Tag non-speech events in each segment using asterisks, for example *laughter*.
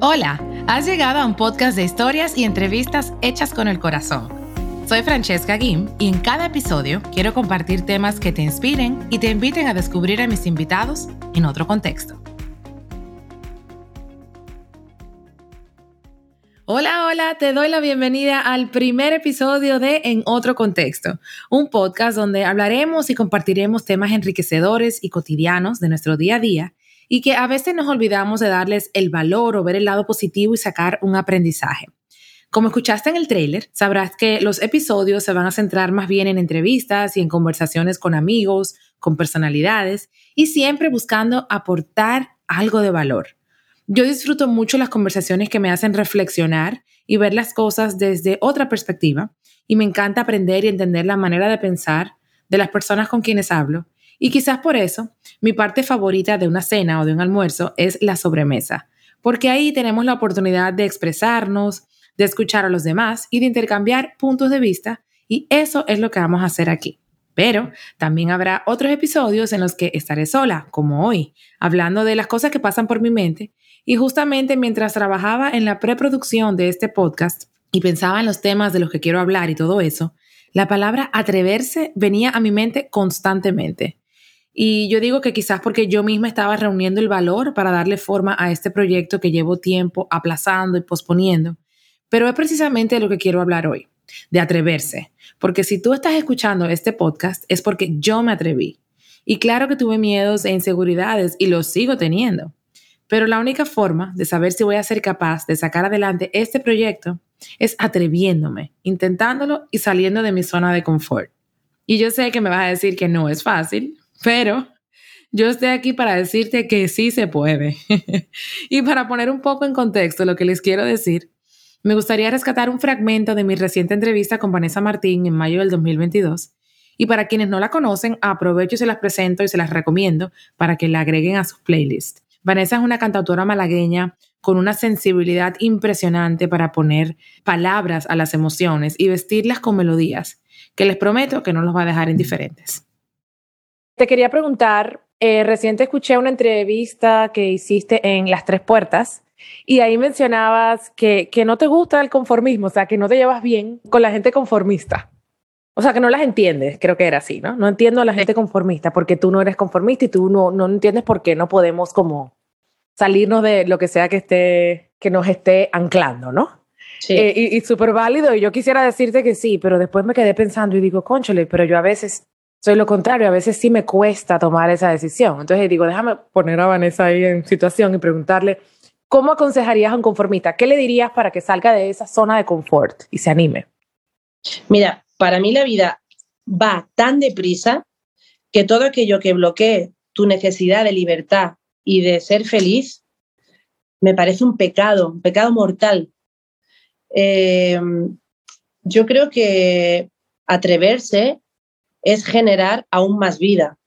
Hola, has llegado a un podcast de historias y entrevistas hechas con el corazón. Soy Francesca Guim y en cada episodio quiero compartir temas que te inspiren y te inviten a descubrir a mis invitados en otro contexto. Hola, hola, te doy la bienvenida al primer episodio de En otro contexto, un podcast donde hablaremos y compartiremos temas enriquecedores y cotidianos de nuestro día a día y que a veces nos olvidamos de darles el valor o ver el lado positivo y sacar un aprendizaje. Como escuchaste en el trailer, sabrás que los episodios se van a centrar más bien en entrevistas y en conversaciones con amigos, con personalidades y siempre buscando aportar algo de valor. Yo disfruto mucho las conversaciones que me hacen reflexionar y ver las cosas desde otra perspectiva y me encanta aprender y entender la manera de pensar de las personas con quienes hablo y quizás por eso, mi parte favorita de una cena o de un almuerzo es la sobremesa, porque ahí tenemos la oportunidad de expresarnos, de escuchar a los demás y de intercambiar puntos de vista, y eso es lo que vamos a hacer aquí. Pero también habrá otros episodios en los que estaré sola, como hoy, hablando de las cosas que pasan por mi mente, y justamente mientras trabajaba en la preproducción de este podcast y pensaba en los temas de los que quiero hablar y todo eso, la palabra atreverse venía a mi mente constantemente. Y yo digo que quizás porque yo misma estaba reuniendo el valor para darle forma a este proyecto que llevo tiempo aplazando y posponiendo. Pero es precisamente de lo que quiero hablar hoy, de atreverse. Porque si tú estás escuchando este podcast es porque yo me atreví. Y claro que tuve miedos e inseguridades y los sigo teniendo. Pero la única forma de saber si voy a ser capaz de sacar adelante este proyecto es atreviéndome, intentándolo y saliendo de mi zona de confort. Y yo sé que me vas a decir que no es fácil, pero yo estoy aquí para decirte que sí se puede. *laughs* y para poner un poco en contexto lo que les quiero decir, me gustaría rescatar un fragmento de mi reciente entrevista con Vanessa Martín en mayo del 2022. Y para quienes no la conocen, aprovecho y se las presento y se las recomiendo para que la agreguen a sus playlists. Vanessa es una cantautora malagueña con una sensibilidad impresionante para poner palabras a las emociones y vestirlas con melodías, que les prometo que no los va a dejar indiferentes. Te quería preguntar, eh, reciente escuché una entrevista que hiciste en Las Tres Puertas y ahí mencionabas que, que no te gusta el conformismo, o sea, que no te llevas bien con la gente conformista. O sea, que no las entiendes, creo que era así, ¿no? No entiendo a la gente conformista porque tú no eres conformista y tú no, no entiendes por qué no podemos como salirnos de lo que sea que, esté, que nos esté anclando, ¿no? Sí. Eh, y, y súper válido. Y yo quisiera decirte que sí, pero después me quedé pensando y digo, conchole, pero yo a veces soy lo contrario, a veces sí me cuesta tomar esa decisión. Entonces digo, déjame poner a Vanessa ahí en situación y preguntarle, ¿cómo aconsejarías a un conformista? ¿Qué le dirías para que salga de esa zona de confort y se anime? Mira, para mí la vida va tan deprisa que todo aquello que bloquee tu necesidad de libertad y de ser feliz me parece un pecado, un pecado mortal. Eh, yo creo que atreverse es generar aún más vida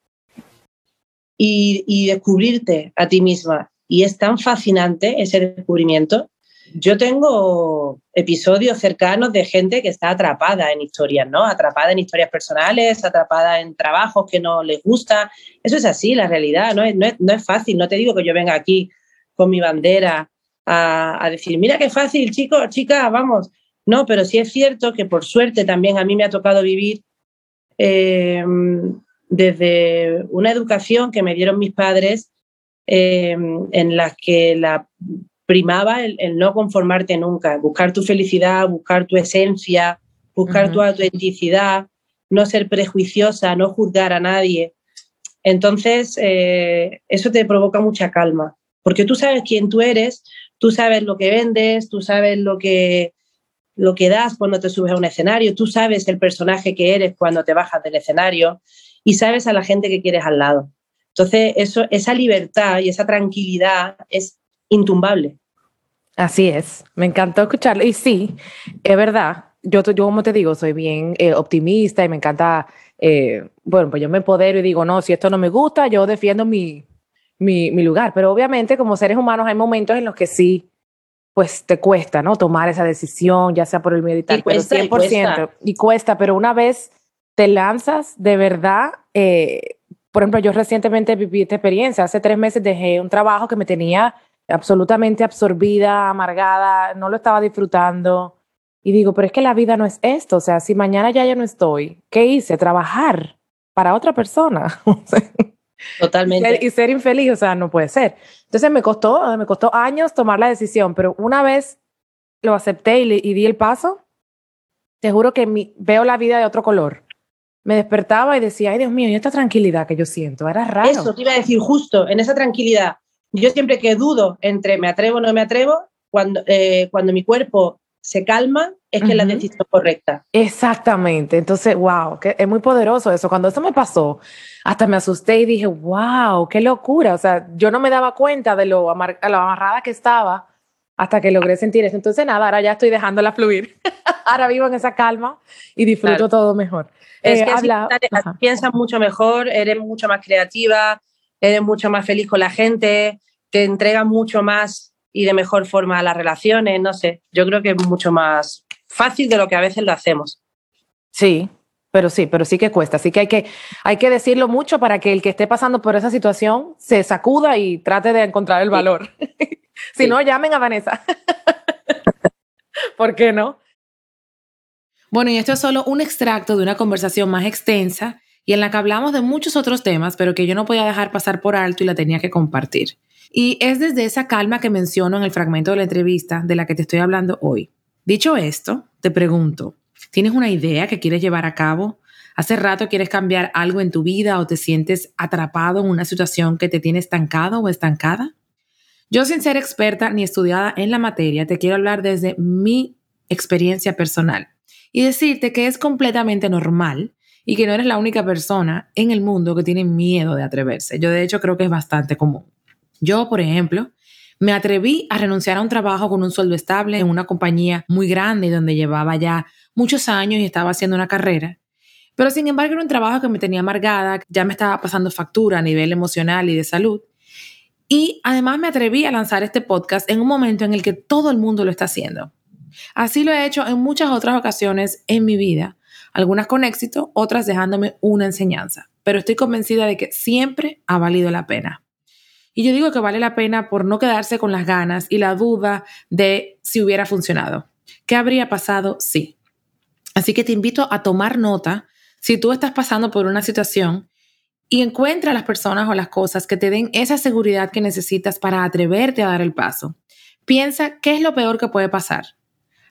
y, descubrirte a ti misma. Y es tan fascinante ese descubrimiento. Yo tengo episodios cercanos de gente que está atrapada en historias, ¿no? Atrapada en historias personales, atrapada en trabajos que no les gusta. Eso es así, la realidad, ¿no? No es, no es fácil. No te digo que yo venga aquí con mi bandera a, a decir, mira qué fácil, chicos, chicas, vamos. No, pero sí es cierto que por suerte también a mí me ha tocado vivir eh, desde una educación que me dieron mis padres eh, en la que la primaba el, no conformarte nunca, buscar tu felicidad, buscar tu esencia, buscar tu autenticidad, no ser prejuiciosa, no juzgar a nadie. Entonces, eh, eso te provoca mucha calma, porque tú sabes quién tú eres, tú sabes lo que vendes, tú sabes lo que, lo que das cuando te subes a un escenario, tú sabes el personaje que eres cuando te bajas del escenario y sabes a la gente que quieres al lado. Entonces, eso, esa libertad y esa tranquilidad es intumbable. Así es, me encantó escucharlo. Y sí, es verdad, yo, yo como te digo, soy bien eh, optimista y me encanta, eh, bueno, pues yo me empodero y digo, no, si esto no me gusta, yo defiendo mi, mi, mi lugar. Pero obviamente como seres humanos hay momentos en los que sí pues te cuesta, ¿no? Tomar esa decisión, ya sea por el miedo y cuesta, pero 100%. Y cuesta. y cuesta. pero una vez te lanzas, de verdad, eh, por ejemplo, yo recientemente viví esta experiencia. Hace tres meses dejé un trabajo que me tenía absolutamente absorbida, amargada, no lo estaba disfrutando. Y digo, pero es que la vida no es esto. O sea, si mañana ya yo no estoy, ¿qué hice? Trabajar para otra persona. *laughs* Totalmente. Y ser, infeliz, o sea, no puede ser. Entonces me costó, me costó años tomar la decisión, pero una vez lo acepté y, di el paso, te juro que veo la vida de otro color. Me despertaba y decía, ay Dios mío, y esta tranquilidad que yo siento, era raro. Eso te iba a decir justo, en esa tranquilidad. Yo siempre que dudo entre me atrevo o no me atrevo, cuando, eh, cuando mi cuerpo se calma, es que la decisión correcta. Exactamente. Entonces, wow, que es muy poderoso eso. Cuando eso me pasó, hasta me asusté y dije, wow, qué locura. O sea, yo no me daba cuenta de lo, amarrada que estaba hasta que logré sentir eso. Entonces, nada, ahora ya estoy dejándola fluir. *laughs* ahora vivo en esa calma y disfruto todo mejor. Es eh, que piensas mucho mejor, eres mucho más creativa, eres mucho más feliz con la gente, te entregas mucho más y de mejor forma las relaciones, no sé, yo creo que es mucho más fácil de lo que a veces lo hacemos. Sí, pero sí, pero sí que cuesta, así que hay que, hay que decirlo mucho para que el que esté pasando por esa situación se sacuda y trate de encontrar el valor. *laughs* si no, llamen a Vanessa. *laughs* ¿Por qué no? Bueno, y esto es solo un extracto de una conversación más extensa y en la que hablamos de muchos otros temas, pero que yo no podía dejar pasar por alto y la tenía que compartir. Y es desde esa calma que menciono en el fragmento de la entrevista de la que te estoy hablando hoy. Dicho esto, te pregunto, ¿tienes una idea que quieres llevar a cabo? ¿Hace rato quieres cambiar algo en tu vida o te sientes atrapado en una situación que te tiene estancado o estancada? Yo sin ser experta ni estudiada en la materia, te quiero hablar desde mi experiencia personal y decirte que es completamente normal y que no eres la única persona en el mundo que tiene miedo de atreverse. Yo de hecho creo que es bastante común. Yo, por ejemplo, me atreví a renunciar a un trabajo con un sueldo estable en una compañía muy grande donde llevaba ya muchos años y estaba haciendo una carrera. Pero sin embargo era un trabajo que me tenía amargada, ya me estaba pasando factura a nivel emocional y de salud. Y además me atreví a lanzar este podcast en un momento en el que todo el mundo lo está haciendo. Así lo he hecho en muchas otras ocasiones en mi vida, algunas con éxito, otras dejándome una enseñanza, pero estoy convencida de que siempre ha valido la pena. Y yo digo que vale la pena por no quedarse con las ganas y la duda de si hubiera funcionado. ¿Qué habría pasado si? Así que te invito a tomar nota si tú estás pasando por una situación y encuentra las personas o las cosas que te den esa seguridad que necesitas para atreverte a dar el paso. Piensa qué es lo peor que puede pasar.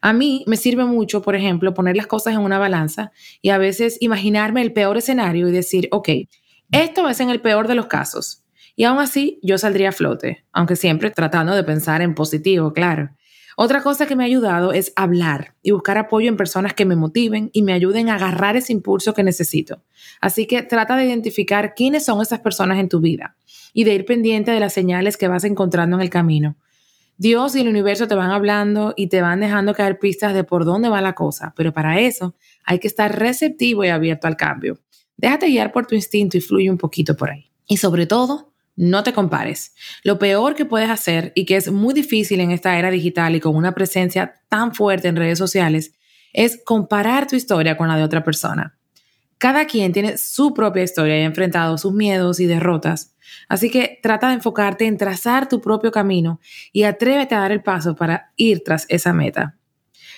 A mí me sirve mucho, por ejemplo, poner las cosas en una balanza y a veces imaginarme el peor escenario y decir, ok, esto es en el peor de los casos. Y aún así, yo saldría a flote, aunque siempre tratando de pensar en positivo, claro. Otra cosa que me ha ayudado es hablar y buscar apoyo en personas que me motiven y me ayuden a agarrar ese impulso que necesito. Así que trata de identificar quiénes son esas personas en tu vida y de ir pendiente de las señales que vas encontrando en el camino. Dios y el universo te van hablando y te van dejando caer pistas de por dónde va la cosa, pero para eso hay que estar receptivo y abierto al cambio. Déjate guiar por tu instinto y fluye un poquito por ahí. Y sobre todo, no te compares. Lo peor que puedes hacer y que es muy difícil en esta era digital y con una presencia tan fuerte en redes sociales es comparar tu historia con la de otra persona. Cada quien tiene su propia historia y ha enfrentado sus miedos y derrotas. Así que trata de enfocarte en trazar tu propio camino y atrévete a dar el paso para ir tras esa meta.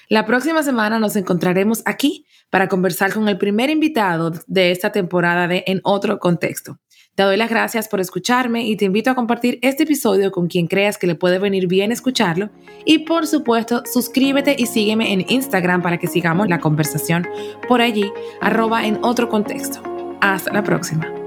La próxima semana nos encontraremos aquí para conversar con el primer invitado de esta temporada de En otro contexto. Te doy las gracias por escucharme y te invito a compartir este episodio con quien creas que le puede venir bien escucharlo. Y por supuesto, suscríbete y sígueme en Instagram para que sigamos la conversación por allí, arroba en otro contexto. Hasta la próxima.